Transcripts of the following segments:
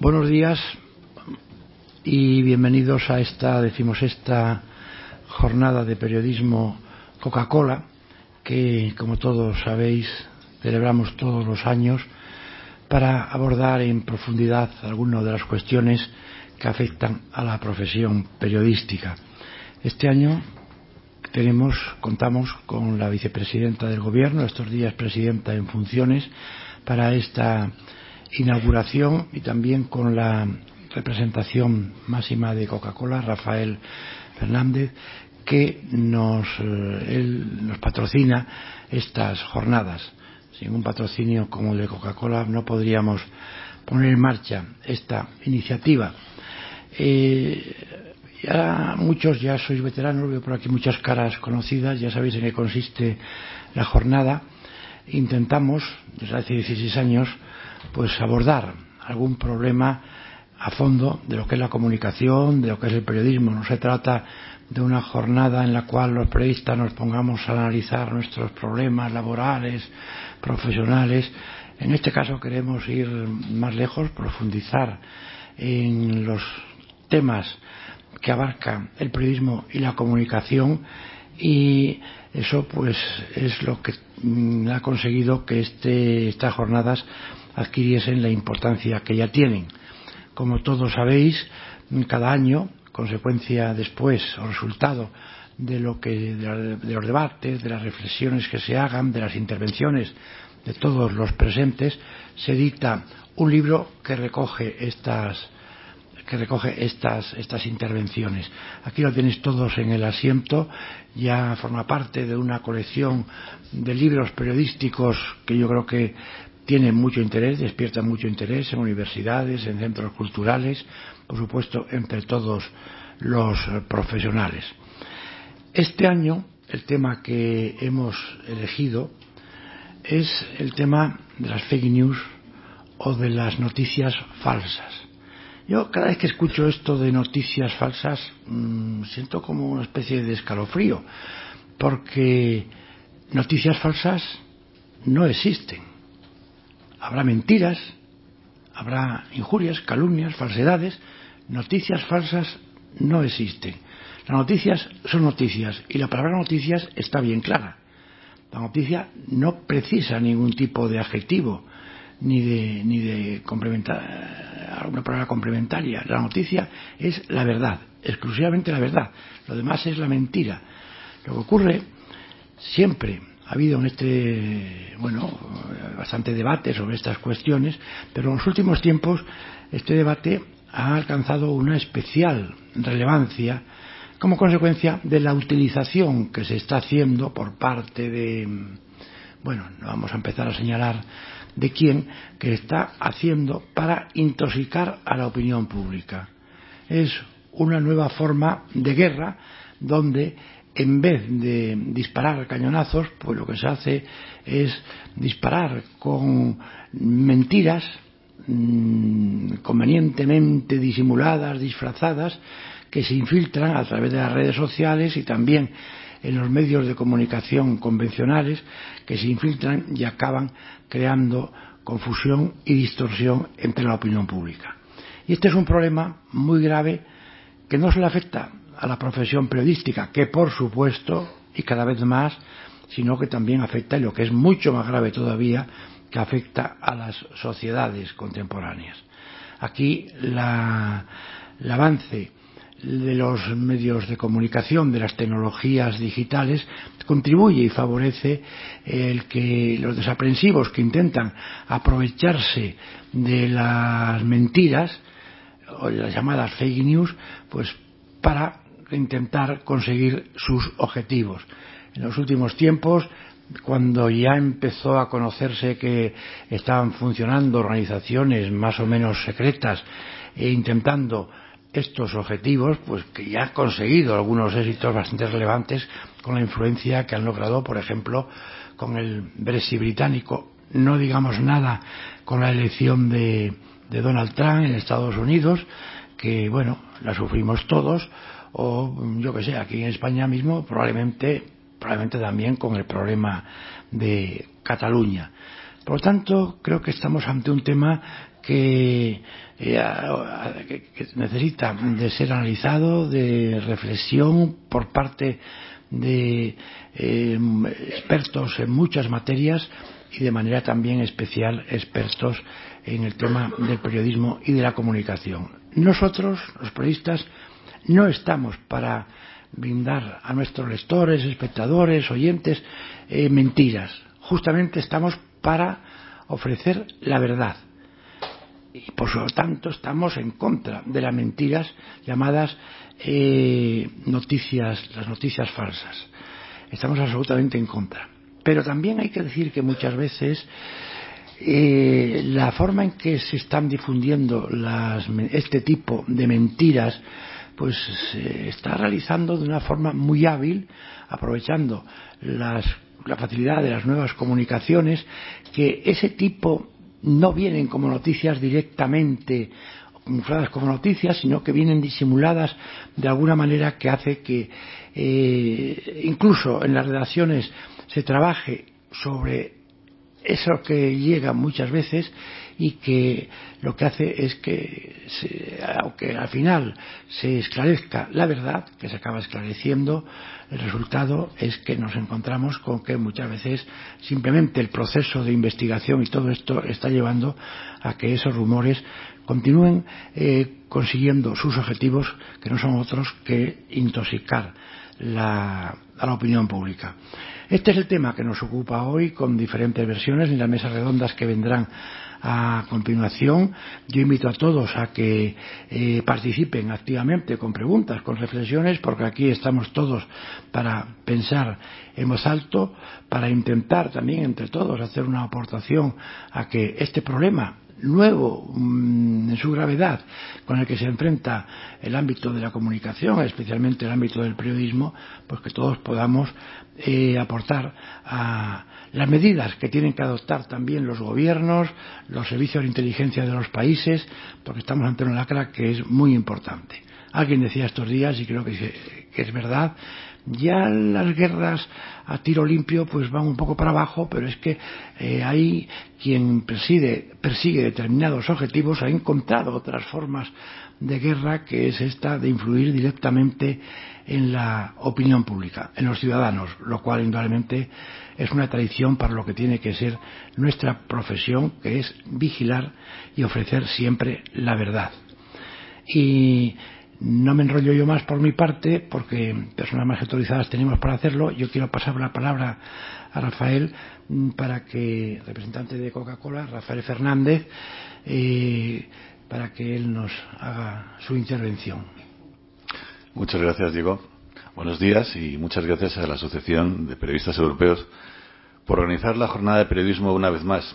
Buenos días y bienvenidos a esta, decimos, esta jornada de periodismo Coca-Cola que, como todos sabéis, celebramos todos los años para abordar en profundidad algunas de las cuestiones que afectan a la profesión periodística. Este año tenemos, contamos con la vicepresidenta del Gobierno, estos días presidenta en funciones, para esta inauguración y también con la representación máxima de Coca-Cola, Rafael Fernández, que nos, eh, él nos patrocina estas jornadas. Sin un patrocinio como el de Coca-Cola no podríamos poner en marcha esta iniciativa. Eh, ya muchos ya sois veteranos, veo por aquí muchas caras conocidas, ya sabéis en qué consiste la jornada. Intentamos, desde hace 16 años, pues abordar algún problema a fondo de lo que es la comunicación, de lo que es el periodismo. No se trata de una jornada en la cual los periodistas nos pongamos a analizar nuestros problemas laborales, profesionales. En este caso queremos ir más lejos, profundizar en los temas que abarcan el periodismo y la comunicación y eso pues es lo que ha conseguido que este, estas jornadas adquiriesen la importancia que ya tienen. Como todos sabéis, cada año, consecuencia después o resultado de lo que de, de los debates, de las reflexiones que se hagan, de las intervenciones de todos los presentes, se dicta un libro que recoge estas que recoge estas, estas intervenciones. Aquí lo tenéis todos en el asiento, ya forma parte de una colección de libros periodísticos que yo creo que tienen mucho interés, despiertan mucho interés en universidades, en centros culturales, por supuesto, entre todos los profesionales. Este año, el tema que hemos elegido es el tema de las fake news o de las noticias falsas. Yo cada vez que escucho esto de noticias falsas mmm, siento como una especie de escalofrío, porque noticias falsas no existen habrá mentiras, habrá injurias, calumnias, falsedades, noticias falsas no existen. Las noticias son noticias y la palabra noticias está bien clara. La noticia no precisa ningún tipo de adjetivo ni de, ni de complementar, alguna palabra complementaria. La noticia es la verdad, exclusivamente la verdad. Lo demás es la mentira. Lo que ocurre siempre ha habido en este, bueno, bastante debate sobre estas cuestiones, pero en los últimos tiempos este debate ha alcanzado una especial relevancia como consecuencia de la utilización que se está haciendo por parte de, bueno, no vamos a empezar a señalar de quién, que está haciendo para intoxicar a la opinión pública. Es una nueva forma de guerra donde en vez de disparar cañonazos, pues lo que se hace es disparar con mentiras mmm, convenientemente disimuladas, disfrazadas, que se infiltran a través de las redes sociales y también en los medios de comunicación convencionales, que se infiltran y acaban creando confusión y distorsión entre la opinión pública. Y este es un problema muy grave que no solo afecta a la profesión periodística, que por supuesto, y cada vez más, sino que también afecta, y lo que es mucho más grave todavía, que afecta a las sociedades contemporáneas. Aquí el avance de los medios de comunicación, de las tecnologías digitales, contribuye y favorece el que los desaprensivos que intentan aprovecharse de las mentiras o de las llamadas fake news, pues para intentar conseguir sus objetivos. En los últimos tiempos, cuando ya empezó a conocerse que estaban funcionando organizaciones más o menos secretas e intentando estos objetivos, pues que ya han conseguido algunos éxitos bastante relevantes con la influencia que han logrado, por ejemplo, con el Brexit británico. No digamos nada con la elección de, de Donald Trump en Estados Unidos, que, bueno, la sufrimos todos, o yo que sé, aquí en España mismo probablemente, probablemente también con el problema de Cataluña. Por lo tanto, creo que estamos ante un tema que, eh, que, necesita de ser analizado, de reflexión por parte de eh, expertos en muchas materias y de manera también especial expertos en el tema del periodismo y de la comunicación. Nosotros, los periodistas, no estamos para brindar a nuestros lectores, espectadores, oyentes, eh, mentiras. Justamente estamos para ofrecer la verdad. Y por lo tanto estamos en contra de las mentiras llamadas eh, noticias, las noticias falsas. Estamos absolutamente en contra. Pero también hay que decir que muchas veces eh, la forma en que se están difundiendo las, este tipo de mentiras pues se está realizando de una forma muy hábil, aprovechando las, la facilidad de las nuevas comunicaciones, que ese tipo no vienen como noticias directamente camufladas como noticias, sino que vienen disimuladas de alguna manera que hace que eh, incluso en las redacciones se trabaje sobre eso que llega muchas veces y que lo que hace es que, se, aunque al final se esclarezca la verdad, que se acaba esclareciendo, el resultado es que nos encontramos con que muchas veces simplemente el proceso de investigación y todo esto está llevando a que esos rumores continúen eh, consiguiendo sus objetivos, que no son otros que intoxicar la, a la opinión pública. Este es el tema que nos ocupa hoy con diferentes versiones en las mesas redondas que vendrán a continuación. Yo invito a todos a que eh, participen activamente con preguntas, con reflexiones, porque aquí estamos todos para pensar en voz alto, para intentar también entre todos hacer una aportación a que este problema nuevo mm, en su gravedad con el que se enfrenta el ámbito de la comunicación, especialmente el ámbito del periodismo, pues que todos podamos eh, aportar a las medidas que tienen que adoptar también los gobiernos, los servicios de inteligencia de los países, porque estamos ante una lacra que es muy importante. Alguien decía estos días, y creo que es verdad, ya las guerras a tiro limpio pues van un poco para abajo, pero es que eh, hay quien persigue, persigue determinados objetivos, ha encontrado otras formas de guerra que es esta de influir directamente en la opinión pública, en los ciudadanos, lo cual indudablemente es una tradición para lo que tiene que ser nuestra profesión, que es vigilar y ofrecer siempre la verdad. Y no me enrollo yo más por mi parte, porque personas más autorizadas tenemos para hacerlo. Yo quiero pasar la palabra a Rafael mm, para que, representante de Coca-Cola, Rafael Fernández, eh, para que él nos haga su intervención. Muchas gracias, Diego. Buenos días y muchas gracias a la Asociación de Periodistas Europeos por organizar la jornada de periodismo una vez más.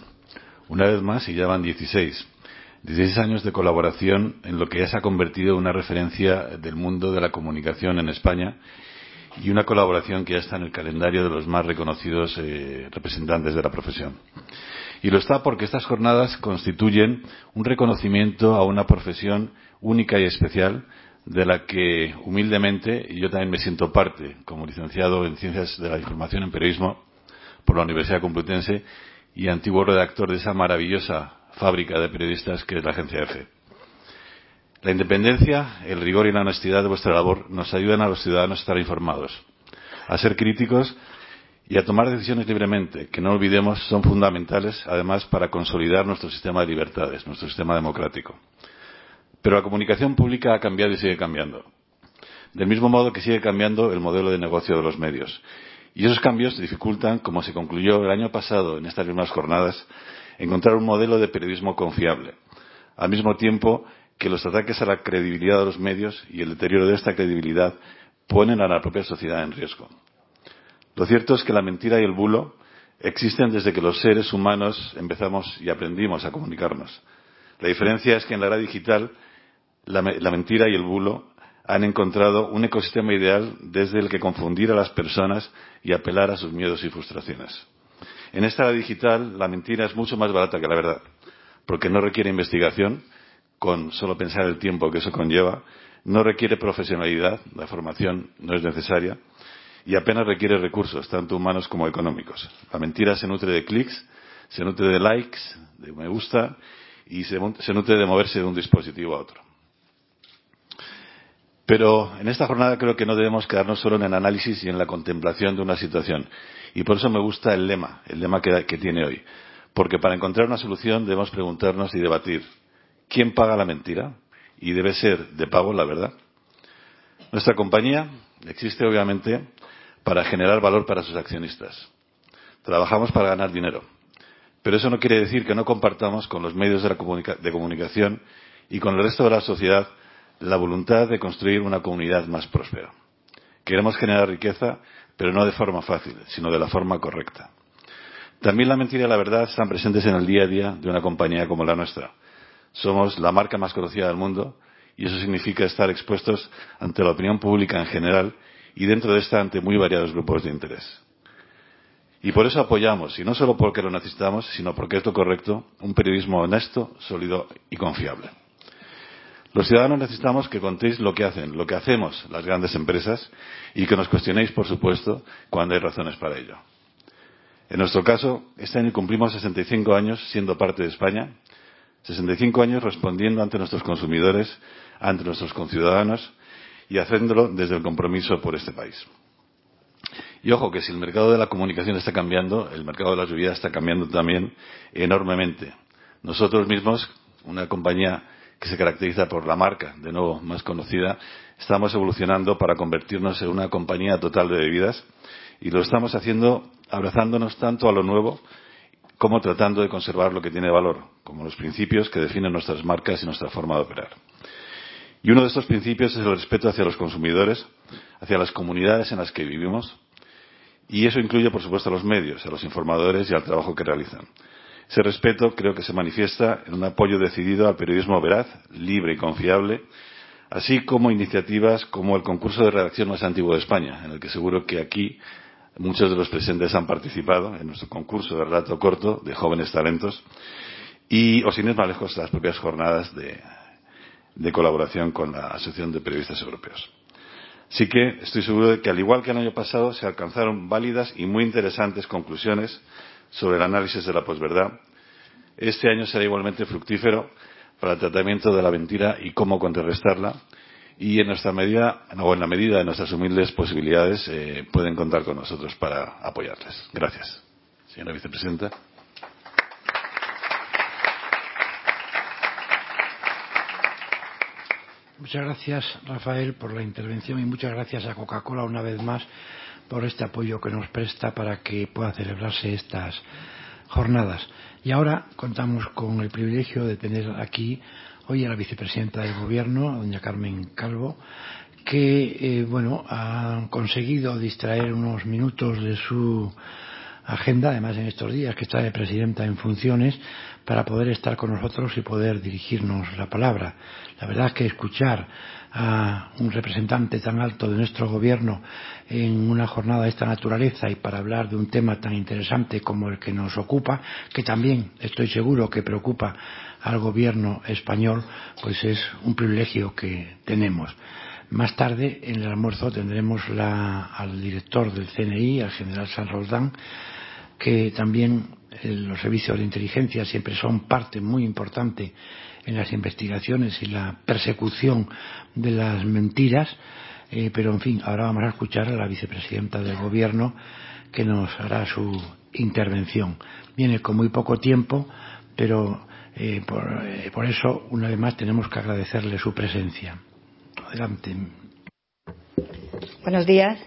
Una vez más y ya van 16 16 años de colaboración en lo que ya se ha convertido en una referencia del mundo de la comunicación en España y una colaboración que ya está en el calendario de los más reconocidos eh, representantes de la profesión. Y lo está porque estas jornadas constituyen un reconocimiento a una profesión única y especial de la que humildemente, yo también me siento parte, como licenciado en Ciencias de la Información en Periodismo por la Universidad Complutense y antiguo redactor de esa maravillosa fábrica de periodistas que es la agencia EFE. La independencia, el rigor y la honestidad de vuestra labor nos ayudan a los ciudadanos a estar informados, a ser críticos y a tomar decisiones libremente, que no olvidemos son fundamentales además para consolidar nuestro sistema de libertades, nuestro sistema democrático. Pero la comunicación pública ha cambiado y sigue cambiando. Del mismo modo que sigue cambiando el modelo de negocio de los medios. Y esos cambios dificultan, como se concluyó el año pasado en estas mismas jornadas, encontrar un modelo de periodismo confiable, al mismo tiempo que los ataques a la credibilidad de los medios y el deterioro de esta credibilidad ponen a la propia sociedad en riesgo. Lo cierto es que la mentira y el bulo existen desde que los seres humanos empezamos y aprendimos a comunicarnos. La diferencia es que en la era digital la, mentira y el bulo han encontrado un ecosistema ideal desde el que confundir a las personas y apelar a sus miedos y frustraciones. En esta era digital, la mentira es mucho más barata que la verdad, porque no requiere investigación, con solo pensar el tiempo que eso conlleva, no requiere profesionalidad, la formación no es necesaria, y apenas requiere recursos, tanto humanos como económicos. La mentira se nutre de clics, se nutre de likes, de me gusta, y se nutre de moverse de un dispositivo a otro. Pero en esta jornada creo que no debemos quedarnos solo en el análisis y en la contemplación de una situación. Y por eso me gusta el lema, el lema que, tiene hoy. Porque para encontrar una solución debemos preguntarnos y debatir ¿quién paga la mentira? Y debe ser de pago la verdad. Nuestra compañía existe obviamente para generar valor para sus accionistas. Trabajamos para ganar dinero. Pero eso no quiere decir que no compartamos con los medios de, la de comunicación y con el resto de la sociedad la voluntad de construir una comunidad más próspera. Queremos generar riqueza, pero no de forma fácil, sino de la forma correcta. También la mentira y la verdad están presentes en el día a día de una compañía como la nuestra. Somos la marca más conocida del mundo y eso significa estar expuestos ante la opinión pública en general y dentro de esta ante muy variados grupos de interés. Y por eso apoyamos, y no solo porque lo necesitamos, sino porque es lo correcto, un periodismo honesto, sólido y confiable. Los ciudadanos necesitamos que contéis lo que hacen, lo que hacemos las grandes empresas y que nos cuestionéis, por supuesto, cuando hay razones para ello. En nuestro caso, este año cumplimos 65 años siendo parte de España, 65 años respondiendo ante nuestros consumidores, ante nuestros conciudadanos y haciéndolo desde el compromiso por este país. Y ojo que si el mercado de la comunicación está cambiando, el mercado de la lluvia está cambiando también enormemente. Nosotros mismos, una compañía que se caracteriza por la marca, de nuevo más conocida, estamos evolucionando para convertirnos en una compañía total de bebidas y lo estamos haciendo abrazándonos tanto a lo nuevo como tratando de conservar lo que tiene valor, como los principios que definen nuestras marcas y nuestra forma de operar. Y uno de estos principios es el respeto hacia los consumidores, hacia las comunidades en las que vivimos, y eso incluye, por supuesto, a los medios, a los informadores y al trabajo que realizan. Ese respeto creo que se manifiesta en un apoyo decidido al periodismo veraz, libre y confiable, así como iniciativas como el concurso de redacción más antiguo de España, en el que seguro que aquí muchos de los presentes han participado en nuestro concurso de relato corto de jóvenes talentos y, o sin ir más lejos, las propias jornadas de, de colaboración con la Asociación de Periodistas Europeos. Así que estoy seguro de que, al igual que el año pasado, se alcanzaron válidas y muy interesantes conclusiones sobre el análisis de la posverdad. Este año será igualmente fructífero para el tratamiento de la mentira y cómo contrarrestarla. Y en nuestra medida, o en la medida de nuestras humildes posibilidades, eh, pueden contar con nosotros para apoyarles. Gracias. Señora vicepresidenta. Muchas gracias, Rafael, por la intervención y muchas gracias a Coca-Cola una vez más por este apoyo que nos presta para que puedan celebrarse estas jornadas. Y ahora contamos con el privilegio de tener aquí hoy a la vicepresidenta del Gobierno, doña Carmen Calvo, que eh, bueno ha conseguido distraer unos minutos de su agenda, además en estos días que está de presidenta en funciones, para poder estar con nosotros y poder dirigirnos la palabra. La verdad es que escuchar a un representante tan alto de nuestro gobierno en una jornada de esta naturaleza y para hablar de un tema tan interesante como el que nos ocupa, que también estoy seguro que preocupa al gobierno español, pues es un privilegio que tenemos. Más tarde, en el almuerzo, tendremos la, al director del CNI, al general San Roldán, que también los servicios de inteligencia siempre son parte muy importante en las investigaciones y la persecución de las mentiras, eh, pero en fin, ahora vamos a escuchar a la vicepresidenta del Gobierno que nos hará su intervención. Viene con muy poco tiempo, pero eh, por, eh, por eso, una vez más, tenemos que agradecerle su presencia. Adelante. Buenos días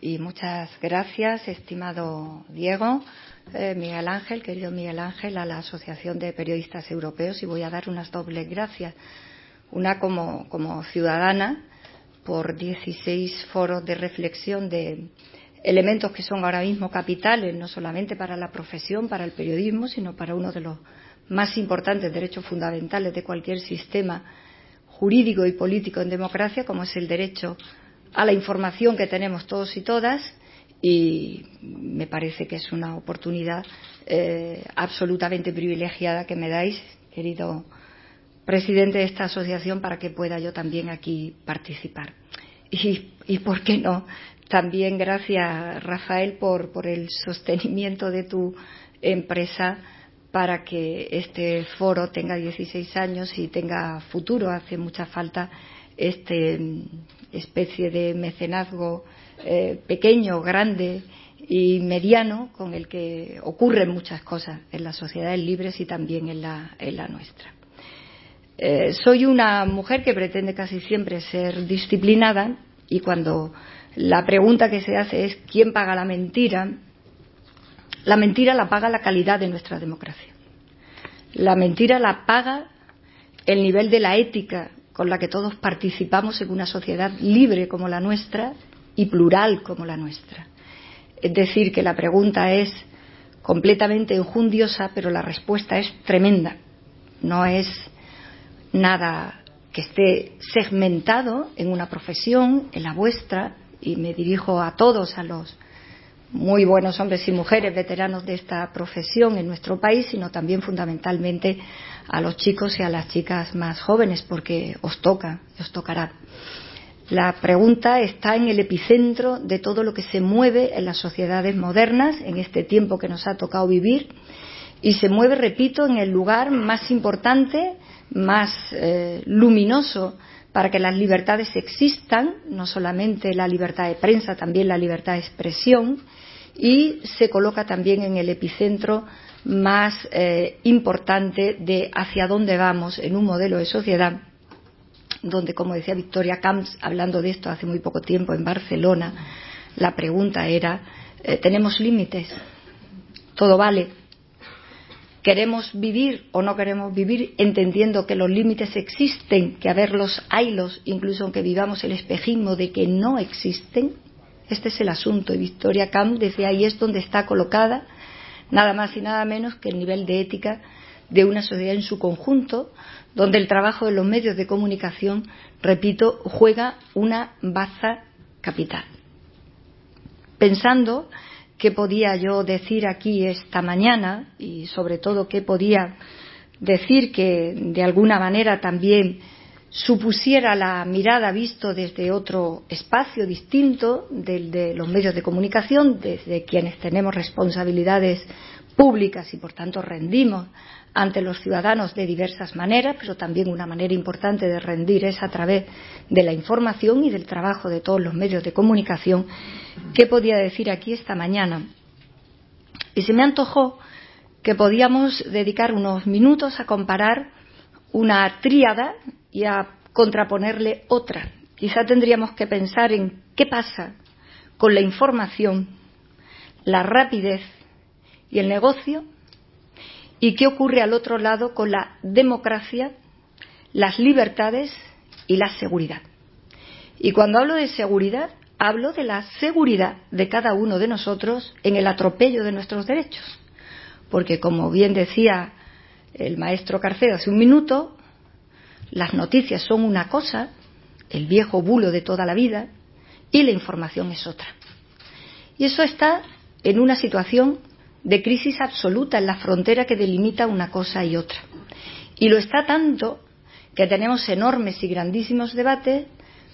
y muchas gracias, estimado Diego, eh, Miguel Ángel, querido Miguel Ángel, a la Asociación de Periodistas Europeos y voy a dar unas dobles gracias. Una como, como ciudadana por 16 foros de reflexión de elementos que son ahora mismo capitales, no solamente para la profesión, para el periodismo, sino para uno de los más importantes derechos fundamentales de cualquier sistema jurídico y político en democracia, como es el derecho a la información que tenemos todos y todas y me parece que es una oportunidad eh, absolutamente privilegiada que me dais, querido presidente de esta asociación, para que pueda yo también aquí participar. Y, y por qué no, también gracias, Rafael, por, por el sostenimiento de tu empresa para que este foro tenga 16 años y tenga futuro. Hace mucha falta este especie de mecenazgo eh, pequeño, grande y mediano con el que ocurren muchas cosas en las sociedades libres y también en la, nuestra. Eh, soy una mujer que pretende casi siempre ser disciplinada y cuando la pregunta que se hace es ¿quién paga la mentira? La mentira la paga la calidad de nuestra democracia. La mentira la paga el nivel de la ética con la que todos participamos en una sociedad libre como la nuestra y plural como la nuestra. Es decir, que la pregunta es completamente enjundiosa, pero la respuesta es tremenda. No es nada que esté segmentado en una profesión, en la vuestra, y me dirijo a todos, a los muy buenos hombres y mujeres veteranos de esta profesión en nuestro país, sino también fundamentalmente a los chicos y a las chicas más jóvenes, porque os toca, os tocará. La pregunta está en el epicentro de todo lo que se mueve en las sociedades modernas en este tiempo que nos ha tocado vivir y se mueve, repito, en el lugar más importante, más eh, luminoso para que las libertades existan, no solamente la libertad de prensa, también la libertad de expresión, y se coloca también en el epicentro más eh, importante de hacia dónde vamos en un modelo de sociedad donde, como decía Victoria Camps, hablando de esto hace muy poco tiempo en Barcelona, la pregunta era, eh, ¿tenemos límites? ¿Todo vale? ¿Queremos vivir o no queremos vivir entendiendo que los límites existen, que a verlos haylos, incluso aunque vivamos el espejismo de que no existen? Este es el asunto. Y Victoria Camps decía, ahí es donde está colocada nada más y nada menos que el nivel de ética de una sociedad en su conjunto, donde el trabajo de los medios de comunicación, repito, juega una baza capital. Pensando qué podía yo decir aquí esta mañana y sobre todo qué podía decir que de alguna manera también supusiera la mirada visto desde otro espacio distinto del de los medios de comunicación, desde quienes tenemos responsabilidades públicas y por tanto rendimos ante los ciudadanos de diversas maneras, pero también una manera importante de rendir es a través de la información y del trabajo de todos los medios de comunicación. ¿Qué podía decir aquí esta mañana? Y se me antojó que podíamos dedicar unos minutos a comparar una tríada y a contraponerle otra. Quizá tendríamos que pensar en qué pasa con la información, la rapidez y el negocio y qué ocurre al otro lado con la democracia, las libertades y la seguridad. Y cuando hablo de seguridad, hablo de la seguridad de cada uno de nosotros en el atropello de nuestros derechos. Porque, como bien decía el maestro Carcedo hace un minuto, las noticias son una cosa, el viejo bulo de toda la vida, y la información es otra. Y eso está en una situación de crisis absoluta en la frontera que delimita una cosa y otra. Y lo está tanto que tenemos enormes y grandísimos debates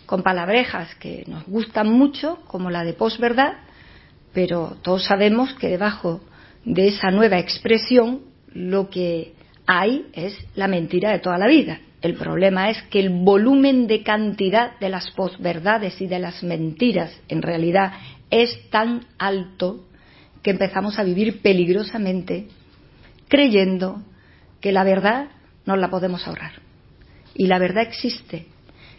con palabrejas que nos gustan mucho, como la de posverdad, pero todos sabemos que debajo de esa nueva expresión lo que hay es la mentira de toda la vida. El problema es que el volumen de cantidad de las posverdades y de las mentiras en realidad es tan alto que empezamos a vivir peligrosamente creyendo que la verdad no la podemos ahorrar. Y la verdad existe.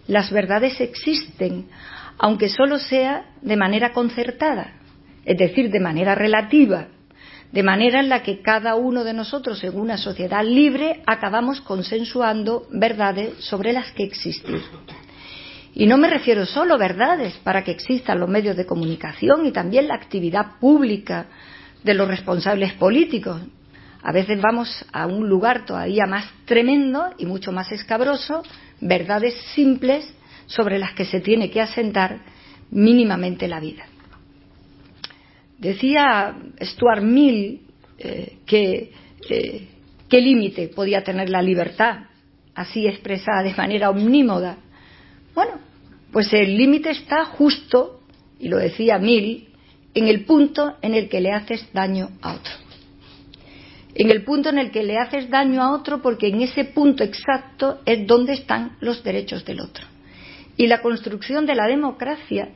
Las verdades existen, aunque solo sea de manera concertada, es decir, de manera relativa, de manera en la que cada uno de nosotros en una sociedad libre acabamos consensuando verdades sobre las que existen. Y no me refiero solo a verdades para que existan los medios de comunicación y también la actividad pública de los responsables políticos. A veces vamos a un lugar todavía más tremendo y mucho más escabroso, verdades simples sobre las que se tiene que asentar mínimamente la vida. Decía Stuart Mill eh, que eh, qué límite podía tener la libertad, así expresada de manera omnímoda, bueno, pues el límite está justo, y lo decía Mill, en el punto en el que le haces daño a otro. en el punto en el que le haces daño a otro porque en ese punto exacto es donde están los derechos del otro. Y la construcción de la democracia,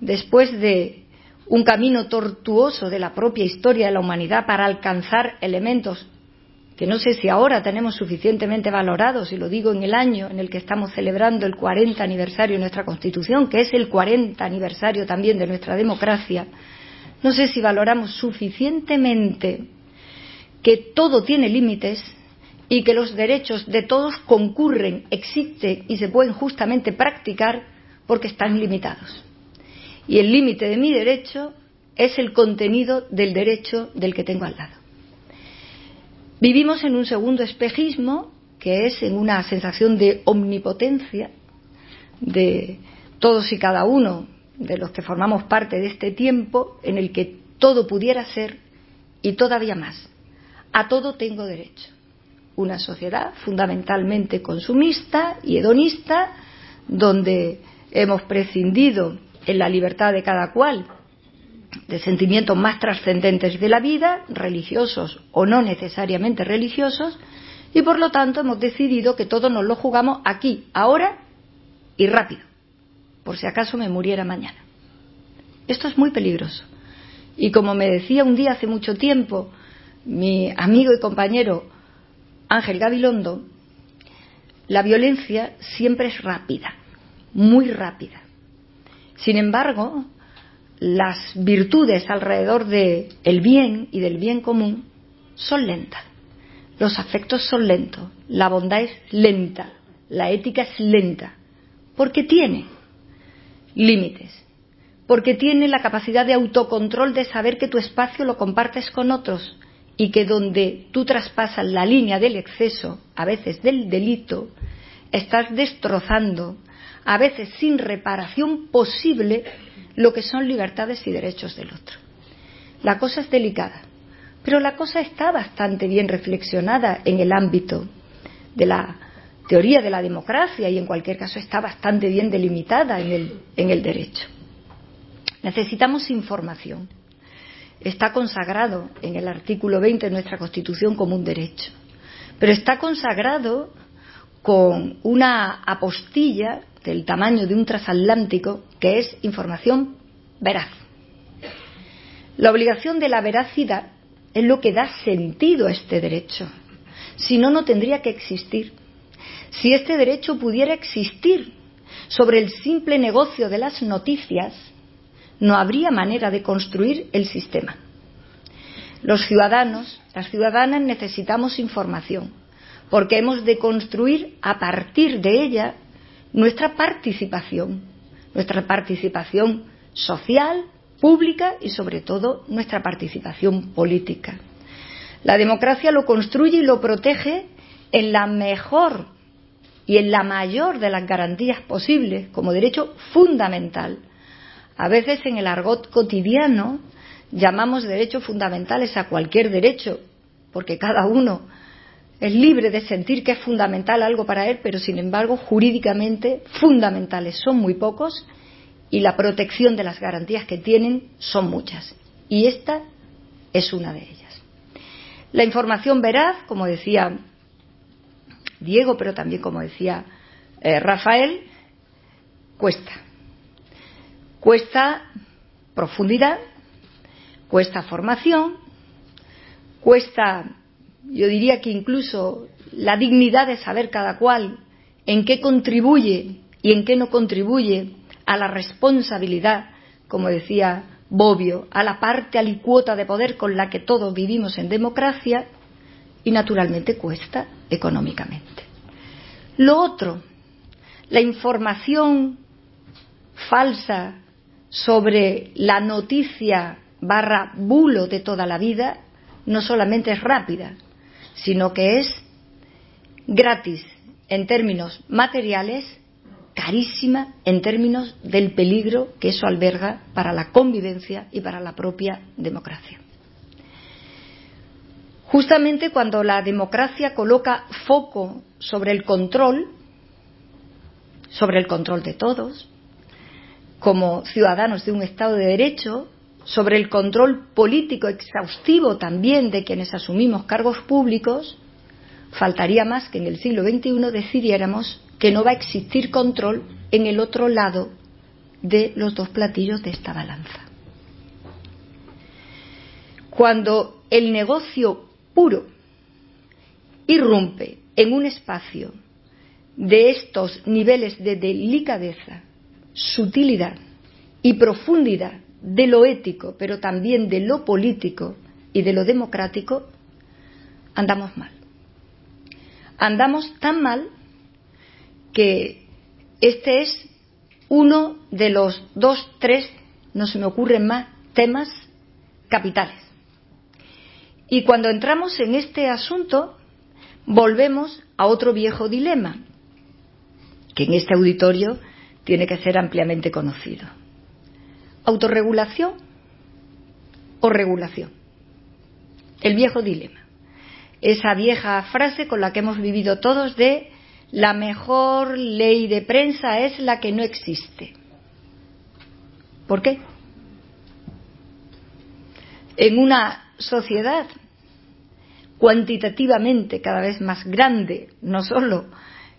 después de un camino tortuoso de la propia historia de la humanidad para alcanzar elementos que no sé si ahora tenemos suficientemente valorados, y lo digo en el año en el que estamos celebrando el 40 aniversario de nuestra Constitución, que es el 40 aniversario también de nuestra democracia, no sé si valoramos suficientemente que todo tiene límites y que los derechos de todos concurren, existen y se pueden justamente practicar porque están limitados. Y el límite de mi derecho es el contenido del derecho del que tengo al lado. Vivimos en un segundo espejismo, que es en una sensación de omnipotencia de todos y cada uno de los que formamos parte de este tiempo en el que todo pudiera ser y todavía más a todo tengo derecho. Una sociedad fundamentalmente consumista y hedonista, donde hemos prescindido en la libertad de cada cual de sentimientos más trascendentes de la vida, religiosos o no necesariamente religiosos, y por lo tanto hemos decidido que todo nos lo jugamos aquí, ahora y rápido, por si acaso me muriera mañana. Esto es muy peligroso. Y como me decía un día hace mucho tiempo mi amigo y compañero Ángel Gabilondo, la violencia siempre es rápida, muy rápida. Sin embargo, las virtudes alrededor del el bien y del bien común son lentas. Los afectos son lentos, la bondad es lenta, la ética es lenta, porque tiene límites, porque tiene la capacidad de autocontrol de saber que tu espacio lo compartes con otros y que donde tú traspasas la línea del exceso, a veces del delito, estás destrozando, a veces sin reparación posible, lo que son libertades y derechos del otro. La cosa es delicada, pero la cosa está bastante bien reflexionada en el ámbito de la teoría de la democracia y en cualquier caso está bastante bien delimitada en el, en el derecho. Necesitamos información está consagrado en el artículo 20 de nuestra Constitución como un derecho, pero está consagrado con una apostilla del tamaño de un transatlántico que es información veraz. La obligación de la veracidad es lo que da sentido a este derecho. Si no, no tendría que existir. Si este derecho pudiera existir sobre el simple negocio de las noticias, no habría manera de construir el sistema. Los ciudadanos, las ciudadanas necesitamos información, porque hemos de construir a partir de ella nuestra participación, nuestra participación social, pública y sobre todo nuestra participación política. La democracia lo construye y lo protege en la mejor y en la mayor de las garantías posibles como derecho fundamental a veces en el argot cotidiano llamamos derechos fundamentales a cualquier derecho, porque cada uno es libre de sentir que es fundamental algo para él, pero sin embargo jurídicamente fundamentales son muy pocos y la protección de las garantías que tienen son muchas. Y esta es una de ellas. La información veraz, como decía Diego, pero también como decía eh, Rafael, cuesta. Cuesta profundidad, cuesta formación, cuesta, yo diría que incluso la dignidad de saber cada cual en qué contribuye y en qué no contribuye a la responsabilidad, como decía Bobbio, a la parte alicuota de poder con la que todos vivimos en democracia y naturalmente cuesta económicamente. Lo otro, la información falsa sobre la noticia barra bulo de toda la vida no solamente es rápida, sino que es gratis en términos materiales, carísima en términos del peligro que eso alberga para la convivencia y para la propia democracia. Justamente cuando la democracia coloca foco sobre el control, sobre el control de todos, como ciudadanos de un Estado de Derecho sobre el control político exhaustivo también de quienes asumimos cargos públicos, faltaría más que en el siglo XXI decidiéramos que no va a existir control en el otro lado de los dos platillos de esta balanza. Cuando el negocio puro irrumpe en un espacio de estos niveles de delicadeza, sutilidad y profundidad de lo ético, pero también de lo político y de lo democrático, andamos mal. Andamos tan mal que este es uno de los dos, tres, no se me ocurren más, temas capitales. Y cuando entramos en este asunto, volvemos a otro viejo dilema, que en este auditorio tiene que ser ampliamente conocido. ¿Autorregulación o regulación? El viejo dilema. Esa vieja frase con la que hemos vivido todos de la mejor ley de prensa es la que no existe. ¿Por qué? En una sociedad cuantitativamente cada vez más grande, no solo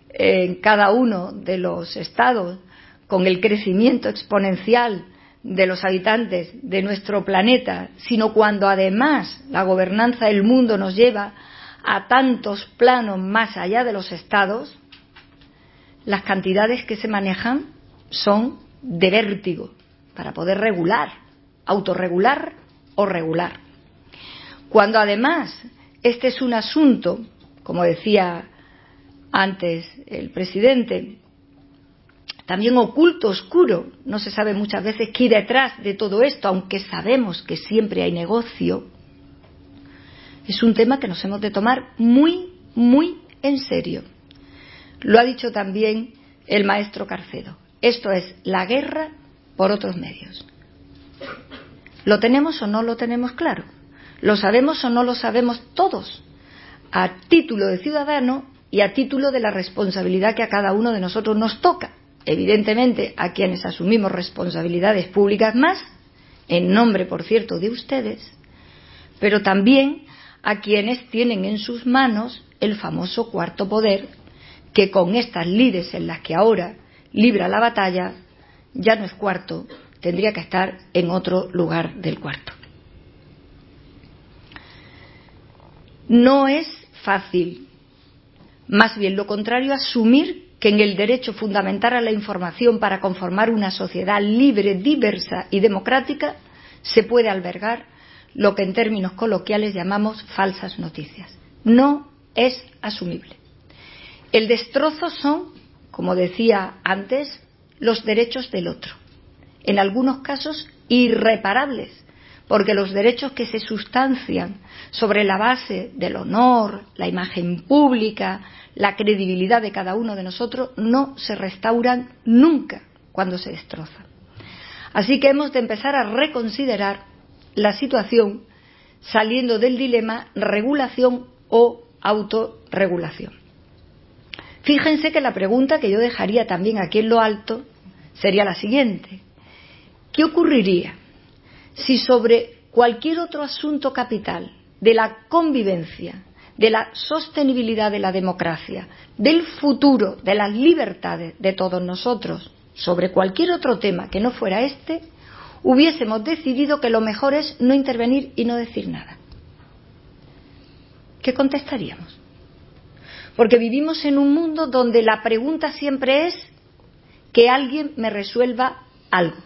en cada uno de los estados, con el crecimiento exponencial de los habitantes de nuestro planeta, sino cuando además la gobernanza del mundo nos lleva a tantos planos más allá de los estados, las cantidades que se manejan son de vértigo para poder regular, autorregular o regular. Cuando además este es un asunto, como decía antes el presidente, también oculto, oscuro. No se sabe muchas veces qué detrás de todo esto, aunque sabemos que siempre hay negocio. Es un tema que nos hemos de tomar muy, muy en serio. Lo ha dicho también el maestro Carcedo. Esto es la guerra por otros medios. ¿Lo tenemos o no lo tenemos claro? ¿Lo sabemos o no lo sabemos todos? A título de ciudadano y a título de la responsabilidad que a cada uno de nosotros nos toca. Evidentemente, a quienes asumimos responsabilidades públicas más, en nombre, por cierto, de ustedes, pero también a quienes tienen en sus manos el famoso cuarto poder, que con estas lides en las que ahora libra la batalla, ya no es cuarto, tendría que estar en otro lugar del cuarto. No es fácil, más bien lo contrario, asumir que en el derecho fundamental a la información para conformar una sociedad libre, diversa y democrática se puede albergar lo que en términos coloquiales llamamos falsas noticias. No es asumible. El destrozo son, como decía antes, los derechos del otro, en algunos casos irreparables, porque los derechos que se sustancian sobre la base del honor, la imagen pública, la credibilidad de cada uno de nosotros no se restauran nunca cuando se destrozan. Así que hemos de empezar a reconsiderar la situación saliendo del dilema regulación o autorregulación. Fíjense que la pregunta que yo dejaría también aquí en lo alto sería la siguiente. ¿Qué ocurriría si sobre cualquier otro asunto capital de la convivencia, de la sostenibilidad de la democracia, del futuro, de las libertades de todos nosotros, sobre cualquier otro tema que no fuera este, hubiésemos decidido que lo mejor es no intervenir y no decir nada. ¿Qué contestaríamos? Porque vivimos en un mundo donde la pregunta siempre es que alguien me resuelva algo.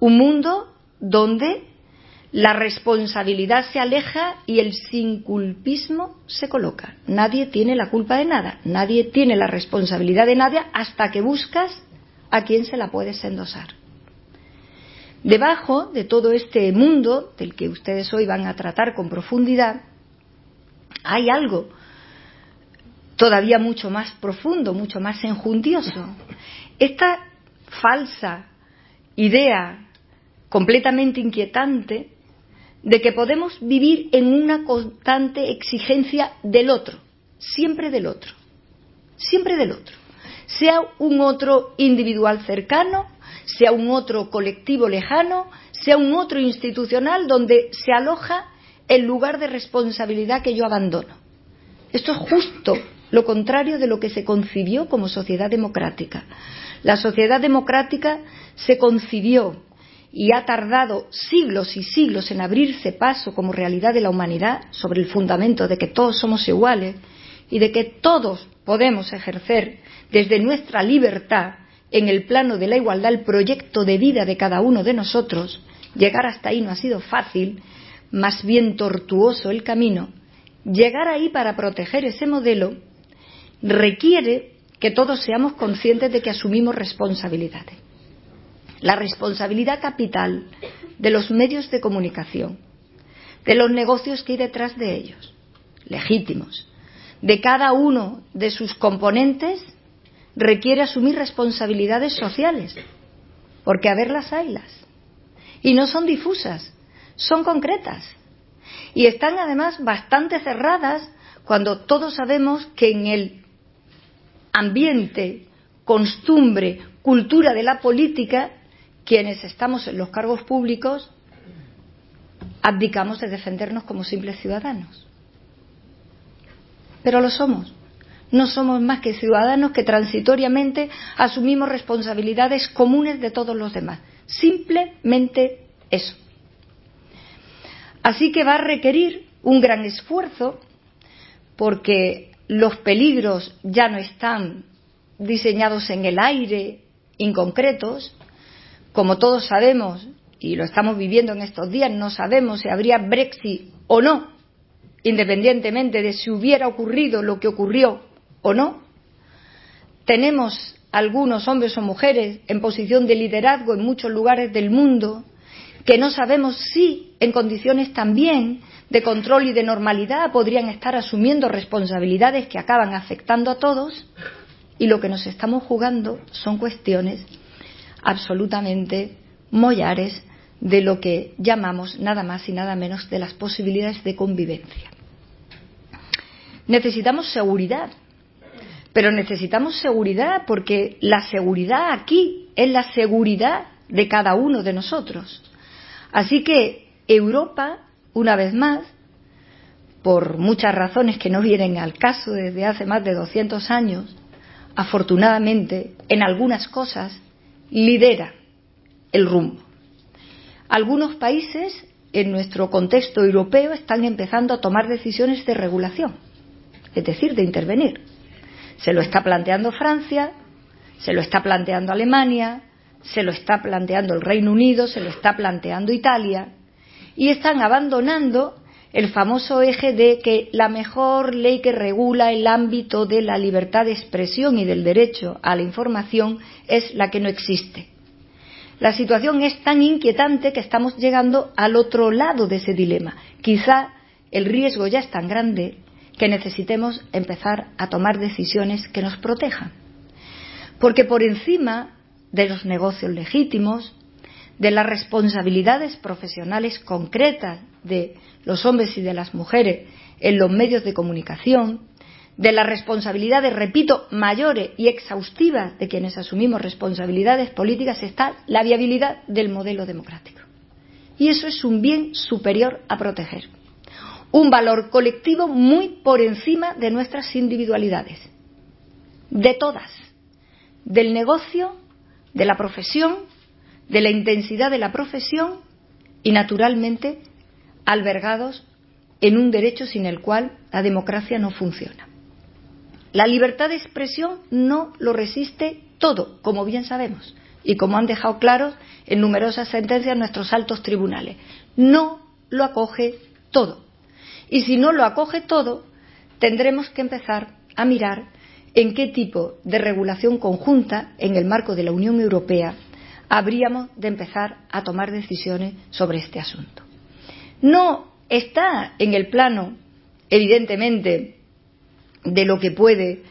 Un mundo donde la responsabilidad se aleja y el sinculpismo se coloca. Nadie tiene la culpa de nada, nadie tiene la responsabilidad de nada hasta que buscas a quien se la puedes endosar. Debajo de todo este mundo del que ustedes hoy van a tratar con profundidad, hay algo todavía mucho más profundo, mucho más enjundioso. Esta falsa idea completamente inquietante de que podemos vivir en una constante exigencia del otro, siempre del otro, siempre del otro, sea un otro individual cercano, sea un otro colectivo lejano, sea un otro institucional donde se aloja el lugar de responsabilidad que yo abandono. Esto es justo lo contrario de lo que se concibió como sociedad democrática. La sociedad democrática se concibió y ha tardado siglos y siglos en abrirse paso como realidad de la humanidad sobre el fundamento de que todos somos iguales y de que todos podemos ejercer desde nuestra libertad en el plano de la igualdad el proyecto de vida de cada uno de nosotros, llegar hasta ahí no ha sido fácil, más bien tortuoso el camino, llegar ahí para proteger ese modelo requiere que todos seamos conscientes de que asumimos responsabilidades. La responsabilidad capital de los medios de comunicación, de los negocios que hay detrás de ellos, legítimos, de cada uno de sus componentes requiere asumir responsabilidades sociales, porque a verlas haylas. Y no son difusas, son concretas. Y están además bastante cerradas cuando todos sabemos que en el ambiente, costumbre, cultura de la política, quienes estamos en los cargos públicos abdicamos de defendernos como simples ciudadanos. Pero lo somos no somos más que ciudadanos que transitoriamente asumimos responsabilidades comunes de todos los demás. Simplemente eso. Así que va a requerir un gran esfuerzo porque los peligros ya no están diseñados en el aire, inconcretos. Como todos sabemos, y lo estamos viviendo en estos días, no sabemos si habría Brexit o no, independientemente de si hubiera ocurrido lo que ocurrió o no. Tenemos algunos hombres o mujeres en posición de liderazgo en muchos lugares del mundo que no sabemos si en condiciones también de control y de normalidad podrían estar asumiendo responsabilidades que acaban afectando a todos y lo que nos estamos jugando son cuestiones absolutamente mollares de lo que llamamos nada más y nada menos de las posibilidades de convivencia. Necesitamos seguridad pero necesitamos seguridad porque la seguridad aquí es la seguridad de cada uno de nosotros. Así que Europa, una vez más, por muchas razones que no vienen al caso desde hace más de 200 años, afortunadamente, en algunas cosas, lidera el rumbo. Algunos países en nuestro contexto europeo están empezando a tomar decisiones de regulación, es decir, de intervenir. Se lo está planteando Francia, se lo está planteando Alemania, se lo está planteando el Reino Unido, se lo está planteando Italia, y están abandonando el famoso eje de que la mejor ley que regula el ámbito de la libertad de expresión y del derecho a la información es la que no existe. La situación es tan inquietante que estamos llegando al otro lado de ese dilema. Quizá el riesgo ya es tan grande que necesitemos empezar a tomar decisiones que nos protejan. Porque por encima de los negocios legítimos, de las responsabilidades profesionales concretas de los hombres y de las mujeres en los medios de comunicación, de las responsabilidades, repito, mayores y exhaustivas de quienes asumimos responsabilidades políticas, está la viabilidad del modelo democrático. Y eso es un bien superior a proteger un valor colectivo muy por encima de nuestras individualidades, de todas, del negocio, de la profesión, de la intensidad de la profesión y, naturalmente, albergados en un derecho sin el cual la democracia no funciona. La libertad de expresión no lo resiste todo, como bien sabemos, y como han dejado claro en numerosas sentencias nuestros altos tribunales. No lo acoge todo. Y si no lo acoge todo, tendremos que empezar a mirar en qué tipo de regulación conjunta en el marco de la Unión Europea habríamos de empezar a tomar decisiones sobre este asunto. No está en el plano, evidentemente, de lo que puede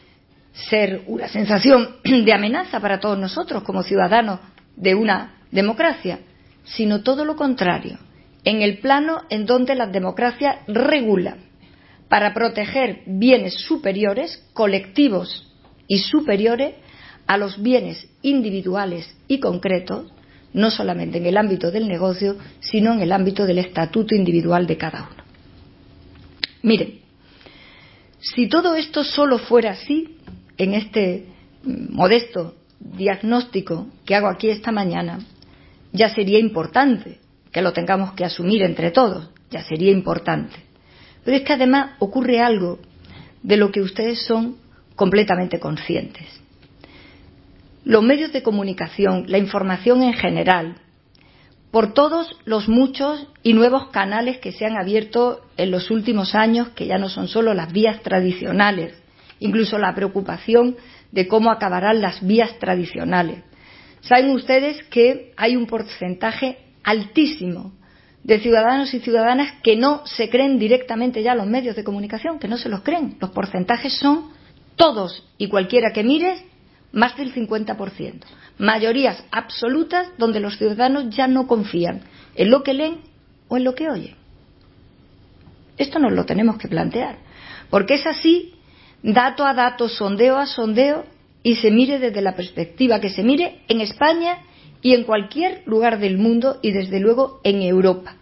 ser una sensación de amenaza para todos nosotros como ciudadanos de una democracia, sino todo lo contrario en el plano en donde la democracia regula para proteger bienes superiores, colectivos y superiores a los bienes individuales y concretos, no solamente en el ámbito del negocio, sino en el ámbito del estatuto individual de cada uno. Miren, si todo esto solo fuera así, en este modesto diagnóstico que hago aquí esta mañana, ya sería importante que lo tengamos que asumir entre todos, ya sería importante. Pero es que además ocurre algo de lo que ustedes son completamente conscientes. Los medios de comunicación, la información en general, por todos los muchos y nuevos canales que se han abierto en los últimos años, que ya no son solo las vías tradicionales, incluso la preocupación de cómo acabarán las vías tradicionales. Saben ustedes que hay un porcentaje altísimo de ciudadanos y ciudadanas que no se creen directamente ya los medios de comunicación, que no se los creen. Los porcentajes son todos y cualquiera que mires, más del 50%. Mayorías absolutas donde los ciudadanos ya no confían en lo que leen o en lo que oyen. Esto nos lo tenemos que plantear, porque es así dato a dato, sondeo a sondeo, y se mire desde la perspectiva que se mire en España y en cualquier lugar del mundo y desde luego en Europa.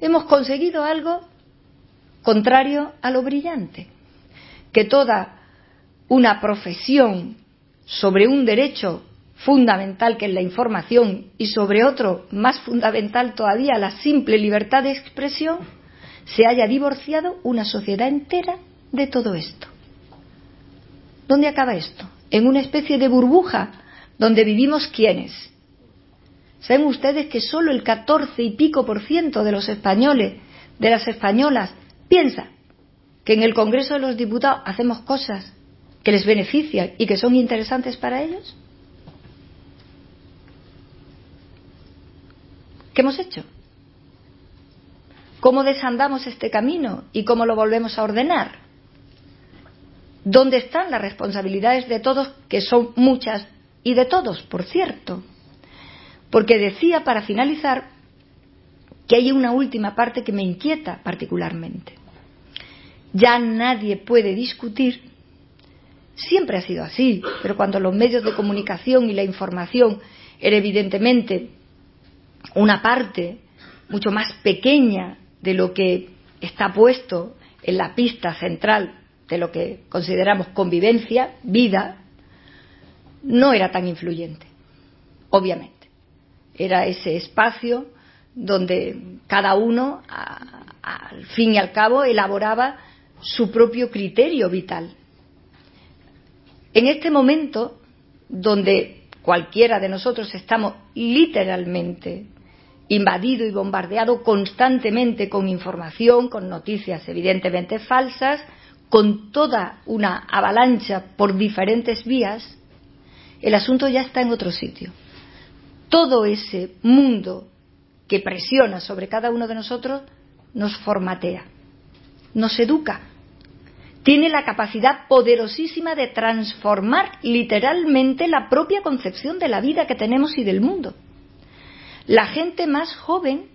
Hemos conseguido algo contrario a lo brillante, que toda una profesión sobre un derecho fundamental que es la información y sobre otro más fundamental todavía la simple libertad de expresión, se haya divorciado una sociedad entera de todo esto. ¿Dónde acaba esto? En una especie de burbuja donde vivimos quiénes. ¿Saben ustedes que solo el 14 y pico por ciento de los españoles, de las españolas, piensa que en el Congreso de los Diputados hacemos cosas que les benefician y que son interesantes para ellos? ¿Qué hemos hecho? ¿Cómo desandamos este camino y cómo lo volvemos a ordenar? ¿Dónde están las responsabilidades de todos, que son muchas, y de todos, por cierto? Porque decía, para finalizar, que hay una última parte que me inquieta particularmente. Ya nadie puede discutir, siempre ha sido así, pero cuando los medios de comunicación y la información era evidentemente una parte mucho más pequeña de lo que está puesto en la pista central de lo que consideramos convivencia, vida, no era tan influyente, obviamente. Era ese espacio donde cada uno, al fin y al cabo, elaboraba su propio criterio vital. En este momento, donde cualquiera de nosotros estamos literalmente invadido y bombardeado constantemente con información, con noticias evidentemente falsas, con toda una avalancha por diferentes vías, el asunto ya está en otro sitio. Todo ese mundo que presiona sobre cada uno de nosotros nos formatea, nos educa, tiene la capacidad poderosísima de transformar literalmente la propia concepción de la vida que tenemos y del mundo. La gente más joven,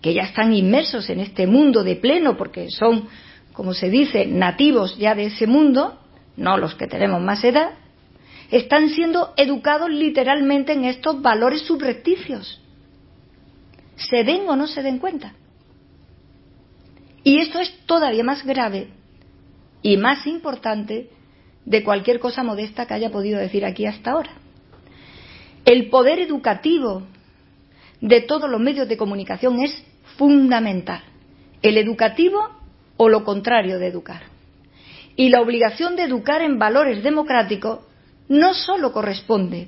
que ya están inmersos en este mundo de pleno porque son como se dice, nativos ya de ese mundo, no los que tenemos más edad, están siendo educados literalmente en estos valores subrepticios. Se den o no se den cuenta. Y esto es todavía más grave y más importante de cualquier cosa modesta que haya podido decir aquí hasta ahora. El poder educativo de todos los medios de comunicación es fundamental. El educativo o lo contrario de educar. Y la obligación de educar en valores democráticos no solo corresponde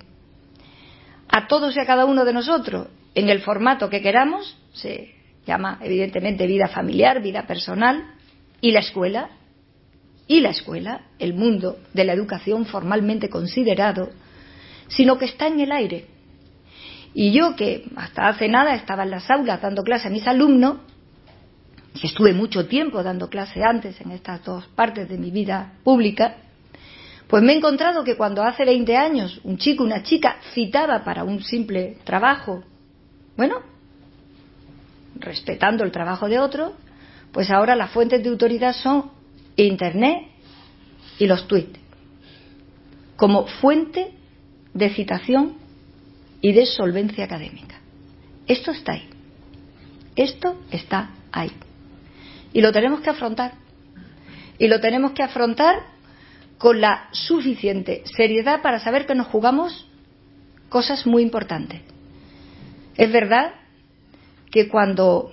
a todos y a cada uno de nosotros en el formato que queramos, se llama evidentemente vida familiar, vida personal, y la escuela, y la escuela, el mundo de la educación formalmente considerado, sino que está en el aire. Y yo que hasta hace nada estaba en las aulas dando clase a mis alumnos, y estuve mucho tiempo dando clase antes en estas dos partes de mi vida pública, pues me he encontrado que cuando hace 20 años un chico, una chica citaba para un simple trabajo, bueno, respetando el trabajo de otro, pues ahora las fuentes de autoridad son Internet y los tweets, como fuente de citación y de solvencia académica. Esto está ahí. Esto está ahí. Y lo tenemos que afrontar. Y lo tenemos que afrontar con la suficiente seriedad para saber que nos jugamos cosas muy importantes. Es verdad que cuando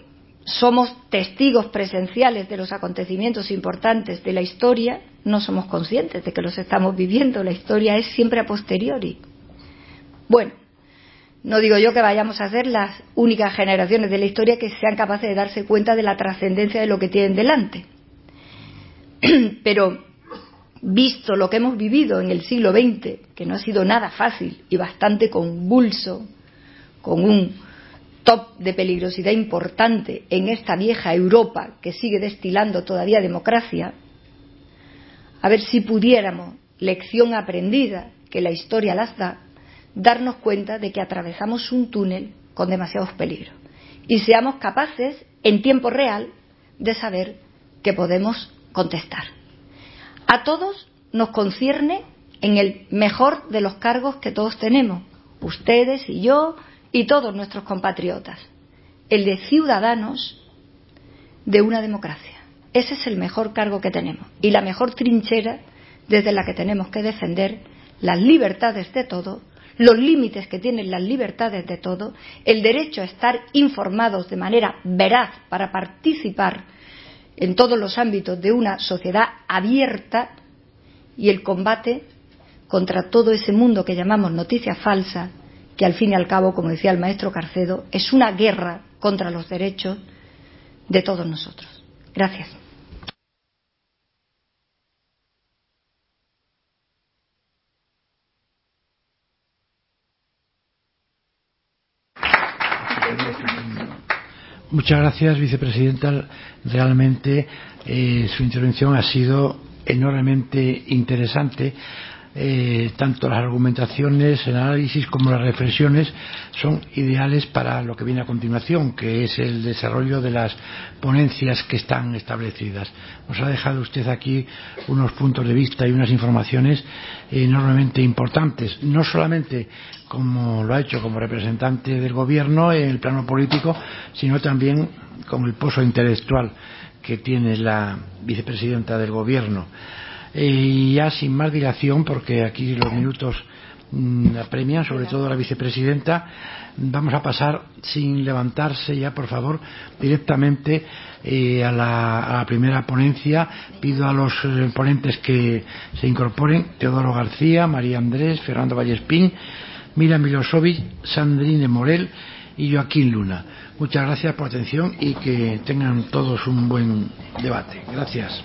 somos testigos presenciales de los acontecimientos importantes de la historia, no somos conscientes de que los estamos viviendo. La historia es siempre a posteriori. Bueno, no digo yo que vayamos a ser las únicas generaciones de la historia que sean capaces de darse cuenta de la trascendencia de lo que tienen delante. Pero visto lo que hemos vivido en el siglo XX, que no ha sido nada fácil y bastante convulso, con un top de peligrosidad importante en esta vieja Europa que sigue destilando todavía democracia, a ver si pudiéramos, lección aprendida que la historia las da, darnos cuenta de que atravesamos un túnel con demasiados peligros y seamos capaces, en tiempo real, de saber que podemos contestar. A todos nos concierne en el mejor de los cargos que todos tenemos, ustedes y yo, y todos nuestros compatriotas, el de ciudadanos de una democracia. Ese es el mejor cargo que tenemos y la mejor trinchera desde la que tenemos que defender las libertades de todos, los límites que tienen las libertades de todos, el derecho a estar informados de manera veraz para participar en todos los ámbitos de una sociedad abierta y el combate contra todo ese mundo que llamamos noticias falsas que al fin y al cabo, como decía el maestro Carcedo, es una guerra contra los derechos de todos nosotros. Gracias. Muchas gracias, vicepresidenta. Realmente eh, su intervención ha sido enormemente interesante eh, tanto las argumentaciones, el análisis como las reflexiones son ideales para lo que viene a continuación, que es el desarrollo de las ponencias que están establecidas. Nos ha dejado usted aquí unos puntos de vista y unas informaciones enormemente importantes, no solamente como lo ha hecho como representante del Gobierno en el plano político, sino también con el pozo intelectual que tiene la vicepresidenta del Gobierno. Eh, y ya sin más dilación, porque aquí los minutos mm, apremian, sobre todo la vicepresidenta, vamos a pasar sin levantarse ya, por favor, directamente eh, a, la, a la primera ponencia. Pido a los eh, ponentes que se incorporen, Teodoro García, María Andrés, Fernando Vallespín, Mira Milosovic, Sandrine Morel y Joaquín Luna. Muchas gracias por atención y que tengan todos un buen debate. Gracias.